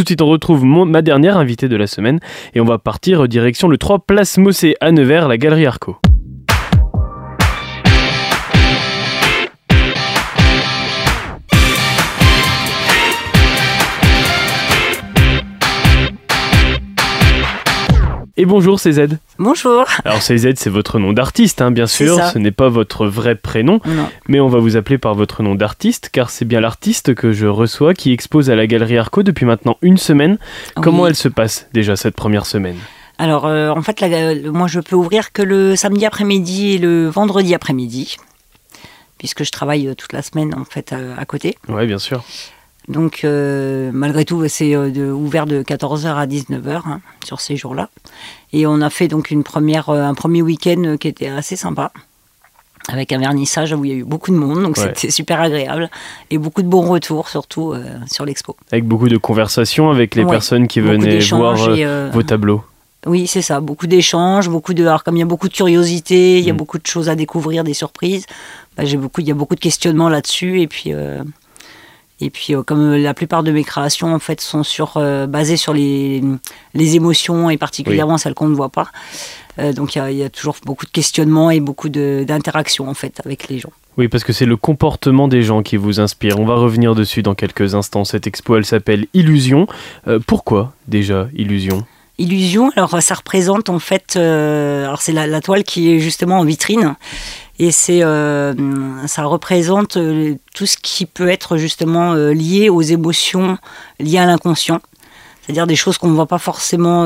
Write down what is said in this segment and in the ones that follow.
tout de suite, on retrouve ma dernière invitée de la semaine et on va partir direction le 3 Place Mossé à Nevers, la Galerie Arco. Et bonjour, c'est Z. Bonjour. Alors, c'est Z, c'est votre nom d'artiste, hein, bien sûr. Ce n'est pas votre vrai prénom. Mais on va vous appeler par votre nom d'artiste, car c'est bien l'artiste que je reçois qui expose à la Galerie Arco depuis maintenant une semaine. Comment elle se passe déjà cette première semaine? Alors, euh, en fait, moi, je peux ouvrir que le samedi après-midi et le vendredi après-midi, puisque je travaille euh, toute la semaine, en fait, euh, à côté. Oui, bien sûr. Donc, euh, malgré tout, c'est euh, ouvert de 14h à 19h hein, sur ces jours-là. Et on a fait donc une première, euh, un premier week-end qui était assez sympa, avec un vernissage où il y a eu beaucoup de monde, donc c'était super agréable. Et beaucoup de bons retours, surtout sur l'expo. Avec beaucoup de conversations avec les personnes qui venaient voir vos tableaux. Oui, c'est ça. Beaucoup d'échanges, beaucoup de. Alors, comme il y a beaucoup de curiosité, il y a mm. beaucoup de choses à découvrir, des surprises. Bah, j'ai beaucoup, il y a beaucoup de questionnements là-dessus, et puis et puis, euh, comme la plupart de mes créations en fait sont sur, euh, basées sur les, les, émotions et particulièrement celles qu'on ne voit pas, euh, donc il y, a toujours beaucoup de questionnements et beaucoup d'interactions en fait avec les gens. Oui, parce que c'est le comportement des gens qui vous inspire. On va revenir dessus dans quelques instants. Cette expo, elle s'appelle Illusion. pourquoi déjà Illusion? Illusion, alors ça représente en fait, alors c'est la, la, toile qui est justement en vitrine et c'est, euh, ça représente euh, tout ce qui peut être justement euh, lié aux émotions liées à l'inconscient. C'est-à-dire des choses qu'on ne va pas forcément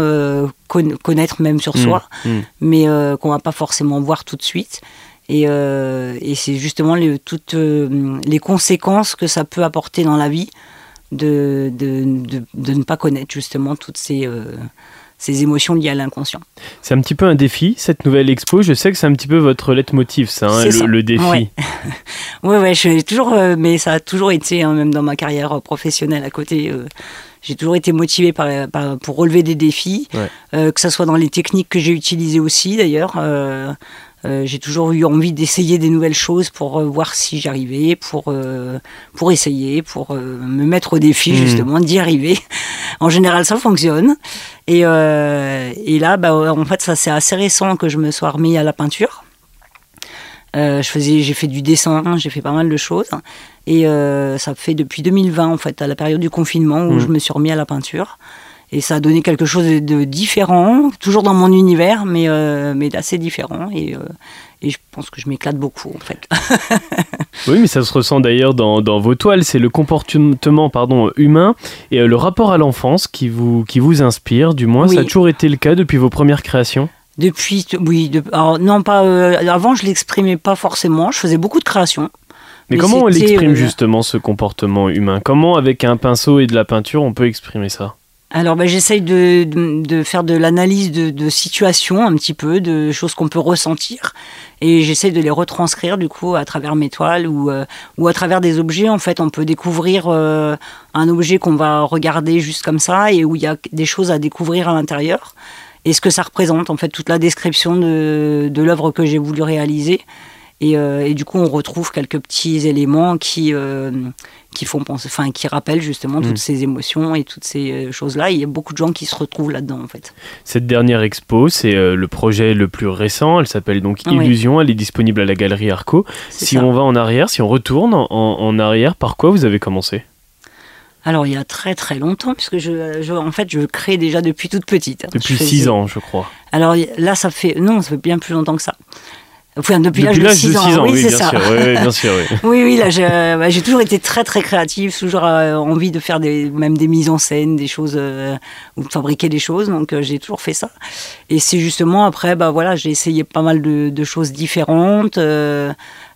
connaître même sur mmh, soi, mmh. mais qu'on ne va pas forcément voir tout de suite. Et, et c'est justement les, toutes les conséquences que ça peut apporter dans la vie de, de, de, de ne pas connaître justement toutes ces ces émotions liées à l'inconscient. C'est un petit peu un défi, cette nouvelle expo. Je sais que c'est un petit peu votre leitmotiv, ça, hein, le, défi. Oui, ouais, ouais, je toujours, euh, mais ça a toujours été, hein, même dans ma carrière professionnelle à côté. Euh, j'ai toujours été motivée par, pour relever des défis, euh, que ce soit dans les techniques que j'ai utilisées aussi d'ailleurs. Euh, j'ai toujours eu envie d'essayer des nouvelles choses pour euh, voir si j'arrivais, pour, euh, pour essayer, pour me mettre au défi hmm. justement d'y arriver. en général, ça fonctionne. Et, et là, bah, en fait, ça c'est assez récent que je me sois remis à la peinture. je faisais, j'ai fait du dessin, j'ai fait pas mal de choses. Et ça fait depuis 2020, en fait, à la période du confinement, où hmm. je me suis remis à la peinture. Et ça a donné quelque chose de différent, toujours dans mon univers, mais, euh, mais d'assez différent. Et, euh, et, je pense que je m'éclate beaucoup, en fait. oui, mais ça se ressent d'ailleurs dans, dans, vos toiles. C'est le comportement pardon, humain et euh, le rapport à l'enfance qui vous, qui vous inspire. Du moins, ça a toujours été le cas depuis vos premières créations? Depuis, oui. alors, non, pas. avant, je l'exprimais pas forcément. Je faisais beaucoup de créations. Mais, mais comment on l'exprime justement ce comportement humain? Comment avec un pinceau et de la peinture on peut exprimer ça? Alors ben, j'essaye de, de, faire de l'analyse de, de situations un petit peu, de choses qu'on peut ressentir, et j'essaie de les retranscrire du coup à travers mes toiles ou, euh, ou à travers des objets. En fait, on peut découvrir euh, un objet qu'on va regarder juste comme ça et où il y a des choses à découvrir à l'intérieur et ce que ça représente en fait toute la description de, de l'œuvre que j'ai voulu réaliser. Et, euh, et, du coup, on retrouve quelques petits éléments qui, qui font penser, enfin, qui rappellent justement toutes mm. ces émotions et toutes ces euh, choses-là. Il y a beaucoup de gens qui se retrouvent là-dedans, en fait. Cette dernière expo, c'est euh, le projet le plus récent. Elle s'appelle donc Illusion. Elle est disponible à la galerie Arco. Si on va en arrière, si on retourne en, arrière, par quoi vous avez commencé? Alors, il y a très très longtemps, puisque je, en fait, je crée déjà depuis toute petite. Depuis six ans, je crois. Alors là, ça fait. Non, ça fait bien plus longtemps que ça depuis, l'âge de 6 ans. Oui, c'est ça. oui, bien sûr, oui. oui, oui, là, bah, j'ai toujours été très, très créative, toujours euh, envie de faire des, même des mises en scène, des choses, euh, ou de fabriquer des choses, donc euh, j'ai toujours fait ça. Et c'est justement après, bah voilà, j'ai essayé pas mal de, de choses différentes.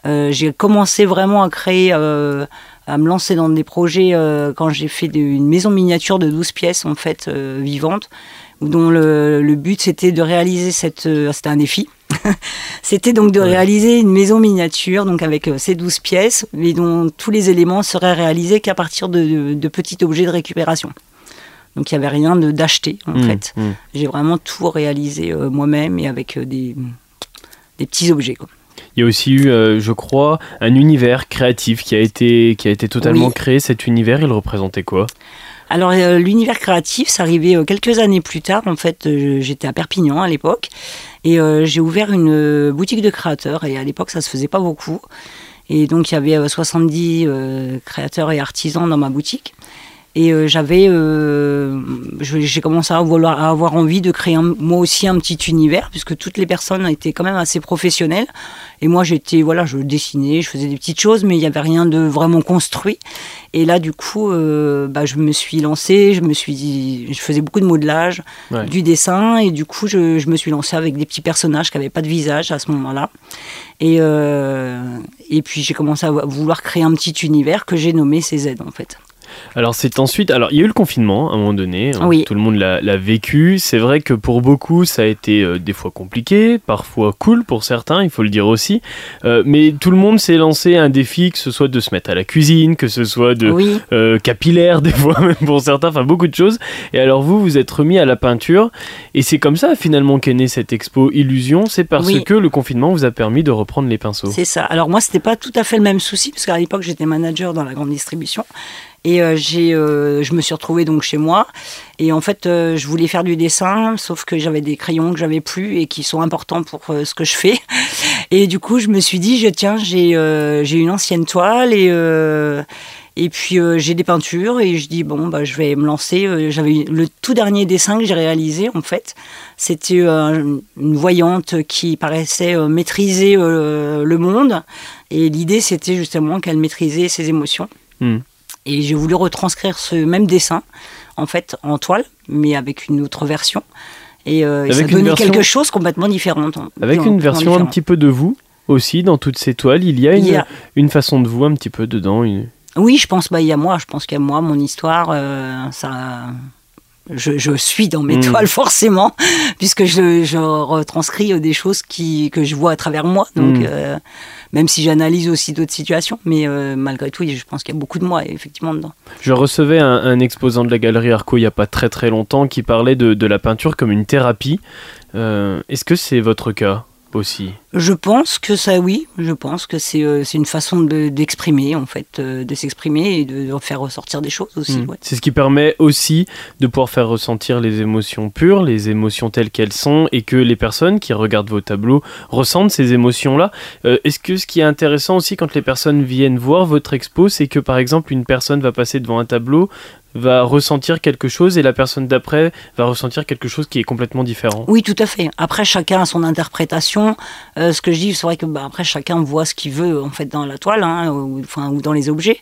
j'ai commencé vraiment à créer, à me lancer dans des projets quand j'ai fait une maison miniature de 12 pièces, en fait, vivante, dont le, le but c'était de réaliser cette. c'était un défi C'était donc de réaliser une maison miniature, donc avec euh, ces 12 pièces, mais dont tous les éléments seraient réalisés qu'à partir de, petits objets de récupération. Donc il n'y avait rien d'acheter en mmh, fait. Mmh. J'ai vraiment tout réalisé euh, moi-même et avec euh, des, des, petits objets. Il y a aussi eu, je crois, un univers créatif qui a été, qui a été totalement créé. Cet univers, il représentait quoi? Alors l'univers créatif, ça arrivait quelques années plus tard. En fait, j'étais à Perpignan à l'époque et j'ai ouvert une boutique de créateurs. Et à l'époque, ça se faisait pas beaucoup. Et donc il y avait 70 créateurs et artisans dans ma boutique. Et euh, j'avais, euh, j'ai commencé à, vouloir, à avoir envie de créer moi aussi un petit univers, puisque toutes les personnes étaient quand même assez professionnelles. Et moi, j'étais, voilà, je dessinais, je faisais des petites choses, mais il n'y avait rien de vraiment construit. Et là, du coup, euh, bah, je me suis lancée, je me suis dit, je faisais beaucoup de modelage, du dessin, et du coup, je, je, me suis lancée avec des petits personnages qui n'avaient pas de visage à ce moment-là. Et, et puis, j'ai commencé à vouloir créer un petit univers que j'ai nommé CZ, en fait. Alors c'est ensuite, alors il y a eu le confinement à un moment donné, hein, tout le monde l'a vécu. C'est vrai que pour beaucoup ça a été euh, des fois compliqué, parfois cool pour certains, il faut le dire aussi. Euh, mais tout le monde s'est lancé un défi, que ce soit de se mettre à la cuisine, que ce soit de euh, capillaire des fois même pour certains, enfin beaucoup de choses. Et alors vous, vous êtes remis à la peinture et c'est comme ça finalement qu'est née cette expo Illusion. C'est parce que le confinement vous a permis de reprendre les pinceaux. C'est ça. Alors moi c'était pas tout à fait le même souci parce qu'à l'époque j'étais manager dans la grande distribution. Et euh, j'ai, euh, je me suis retrouvée donc chez moi. Et en fait, euh, je voulais faire du dessin, sauf que j'avais des crayons que j'avais plus et qui sont importants pour ce que je fais. Et du coup, je me suis dit, je, tiens, j'ai, une ancienne toile et et puis j'ai des peintures et je dis bon bah je vais me lancer. J'avais le tout dernier dessin que j'ai réalisé en fait, c'était une voyante qui paraissait maîtriser le monde et l'idée c'était justement qu'elle maîtrisait ses émotions. Hmm. Et j'ai voulu retranscrire ce même dessin, en fait, en toile, mais avec une autre version. Et, euh, ça donnait quelque chose complètement différent. Avec une version un petit peu de vous aussi dans toutes ces toiles. Il y a une, une façon de vous un petit peu dedans. Oui, je pense, bah, il y a moi. Je pense qu'il y a moi, mon histoire. Euh, ça, je, suis dans mes hmm. toiles forcément, puisque je, je, retranscris des choses qui, que je vois à travers moi. Donc, hmm. euh, même si j'analyse aussi d'autres situations, mais euh, malgré tout, je pense qu'il y a beaucoup de moi effectivement dedans. Je recevais un, exposant de la galerie Arco il n'y a pas très très longtemps qui parlait de, de la peinture comme une thérapie. Euh, est-ce que c'est votre cas? Aussi Je pense que ça, oui. Je pense que c'est euh, une façon d'exprimer, en fait, euh, de s'exprimer et de, faire ressortir des choses aussi. Hmm. C'est ce qui permet aussi de pouvoir faire ressentir les émotions pures, les émotions telles qu'elles sont, et que les personnes qui regardent vos tableaux ressentent ces émotions-là. Euh, est-ce que ce qui est intéressant aussi quand les personnes viennent voir votre expo, c'est que par exemple une personne va passer devant un tableau, va ressentir quelque chose et la personne d'après va ressentir quelque chose qui est complètement différent. Oui, tout à fait. Après, chacun a son interprétation. Euh, ce que je dis, c'est vrai que bah, après chacun voit ce qu'il veut en fait dans la toile, hein, ou, enfin, ou dans les objets.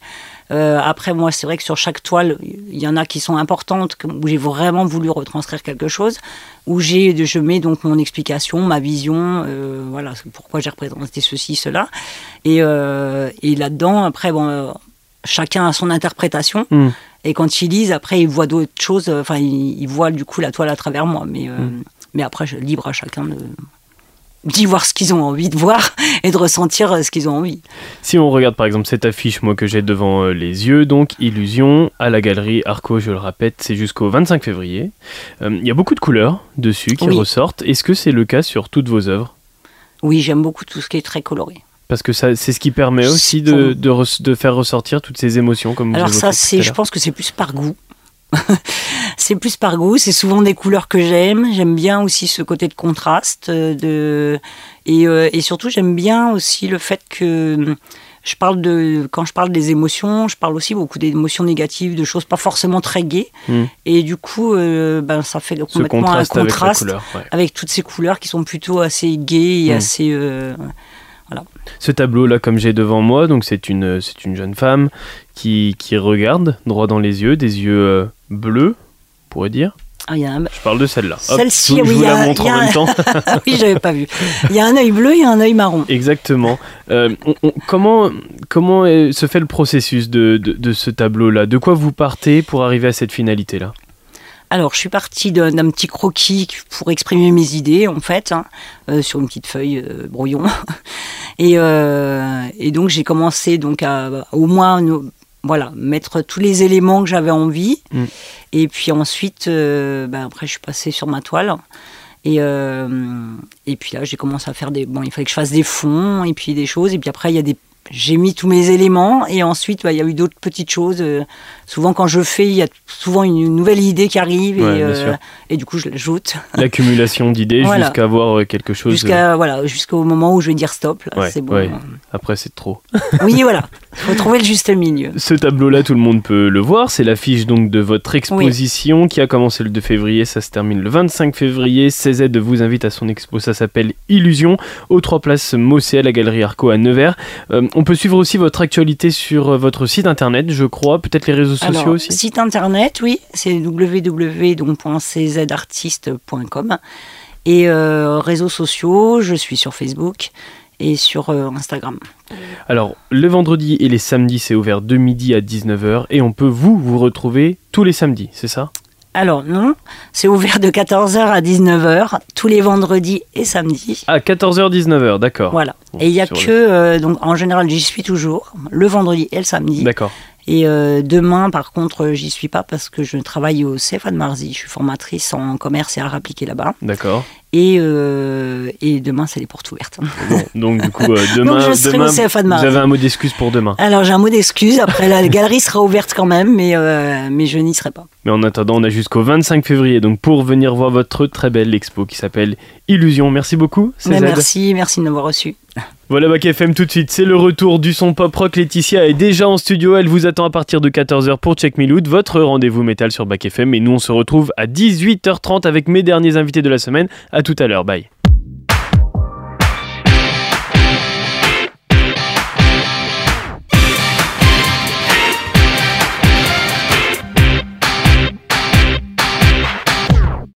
Euh, après, moi, c'est vrai que sur chaque toile, il y en a qui sont importantes, où j'ai vraiment voulu retranscrire quelque chose, où j'ai, je mets donc mon explication, ma vision, euh, voilà, pourquoi j'ai représenté ceci, cela. Et, et là-dedans, après, bon, chacun a son interprétation. Hmm. Et quand ils lisent, après, ils voient d'autres choses. Enfin, ils, voient du coup la toile à travers moi. Mais, euh, mm. mais après, je libre à chacun de d'y voir ce qu'ils ont envie de voir et de ressentir euh, ce qu'ils ont envie. Si on regarde par exemple cette affiche, moi que j'ai devant euh, les yeux, donc Illusion à la galerie Arco, je le répète, c'est jusqu'au 25 février. Il y a beaucoup de couleurs dessus qui ressortent. Est-ce que c'est le cas sur toutes vos œuvres? Oui, j'aime beaucoup tout ce qui est très coloré. Parce que c'est ce qui permet aussi de, de, faire ressortir toutes ces émotions, comme Alors ça, c'est, je pense que c'est plus par goût. c'est plus par goût. C'est souvent des couleurs que j'aime. J'aime bien aussi ce côté de contraste. Euh, de... Et, euh, et surtout, j'aime bien aussi le fait que je parle de quand je parle des émotions, je parle aussi beaucoup d'émotions négatives, de choses pas forcément très gaies. Hmm. Et du coup, euh, ben, ça fait complètement un contraste avec, toutes ces couleurs qui sont plutôt assez gaies et hmm. assez ce tableau-là, comme j'ai devant moi, donc c'est une, c'est une jeune femme qui, qui, regarde droit dans les yeux, des yeux euh, bleus, on pourrait dire. Ah, je parle de celle-là. Celle-ci, oui. Je vous la montre en même temps. oui, j'avais pas vu. Il y a un œil bleu et un œil marron. Exactement. Euh, comment comment se fait le processus de, de, de ce tableau-là? De quoi vous partez pour arriver à cette finalité-là? Alors, je suis partie d'un petit croquis pour exprimer mes idées, en fait, hein, euh, sur une petite feuille euh, brouillon. Euh, et, donc, j'ai commencé donc à, au moins voilà, mettre tous les éléments que j'avais envie. Mm. Et puis ensuite, ben, après, je suis passée sur ma toile. Et, et puis là, j'ai commencé à faire des. Bon, il fallait que je fasse des fonds et puis des choses. Et puis après, il y a des j'ai mis tous mes éléments et ensuite bah, il y a eu d'autres petites choses. Euh, souvent quand je fais, il y a souvent une nouvelle idée qui arrive et, euh, et du coup je l'ajoute. L'accumulation d'idées jusqu'à avoir euh, quelque chose. Jusqu'à voilà, jusqu'au moment où je vais dire stop. c'est bon. Après c'est trop. oui voilà, il faut trouver le juste milieu. Ce tableau-là, tout le monde peut le voir. C'est l'affiche donc de votre exposition qui a commencé le 2 février, ça se termine le 25 février. CZ vous invite à son expo, ça s'appelle Illusion, aux trois places Mossé à la Galerie Arco à Nevers. On peut suivre aussi votre actualité sur euh, votre site internet, je crois, peut-être les réseaux sociaux aussi. Site internet, oui, c'est www.czartiste.com. Et euh, réseaux sociaux, je suis sur Facebook et sur euh, Instagram. Alors, le vendredi et les samedis, c'est ouvert de midi à 19h et on peut vous vous retrouver tous les samedis, c'est ça? Alors non, c'est ouvert de 14h à 19h tous les vendredis et samedis. À 14h 19h, d'accord. Voilà. et il y a que euh, donc en général j'y suis toujours le vendredi et le samedi. D'accord. Et euh, demain, par contre, j'y suis pas parce que je travaille au CFA de Marzy. Je suis formatrice en commerce et art appliqué là-bas. D'accord. Et, euh, et, demain, c'est les portes ouvertes. donc, du coup, euh, demain, je demain au de vous avez un mot d'excuse pour demain Alors, j'ai un mot d'excuse. Après, la galerie sera ouverte quand même, mais, mais je n'y serai pas. Mais en attendant, on a jusqu'au 25 février donc pour venir voir votre très belle expo qui s'appelle Illusion. Merci beaucoup. Merci, merci de m'avoir reçu. Voilà Bac FM tout de suite, c'est le retour du son pop rock. Laetitia est déjà en studio, elle vous attend à partir de 14h pour Check Me Loot, votre rendez-vous métal sur Bac FM. Et nous on se retrouve à 18h30 avec mes derniers invités de la semaine. À tout à l'heure, bye.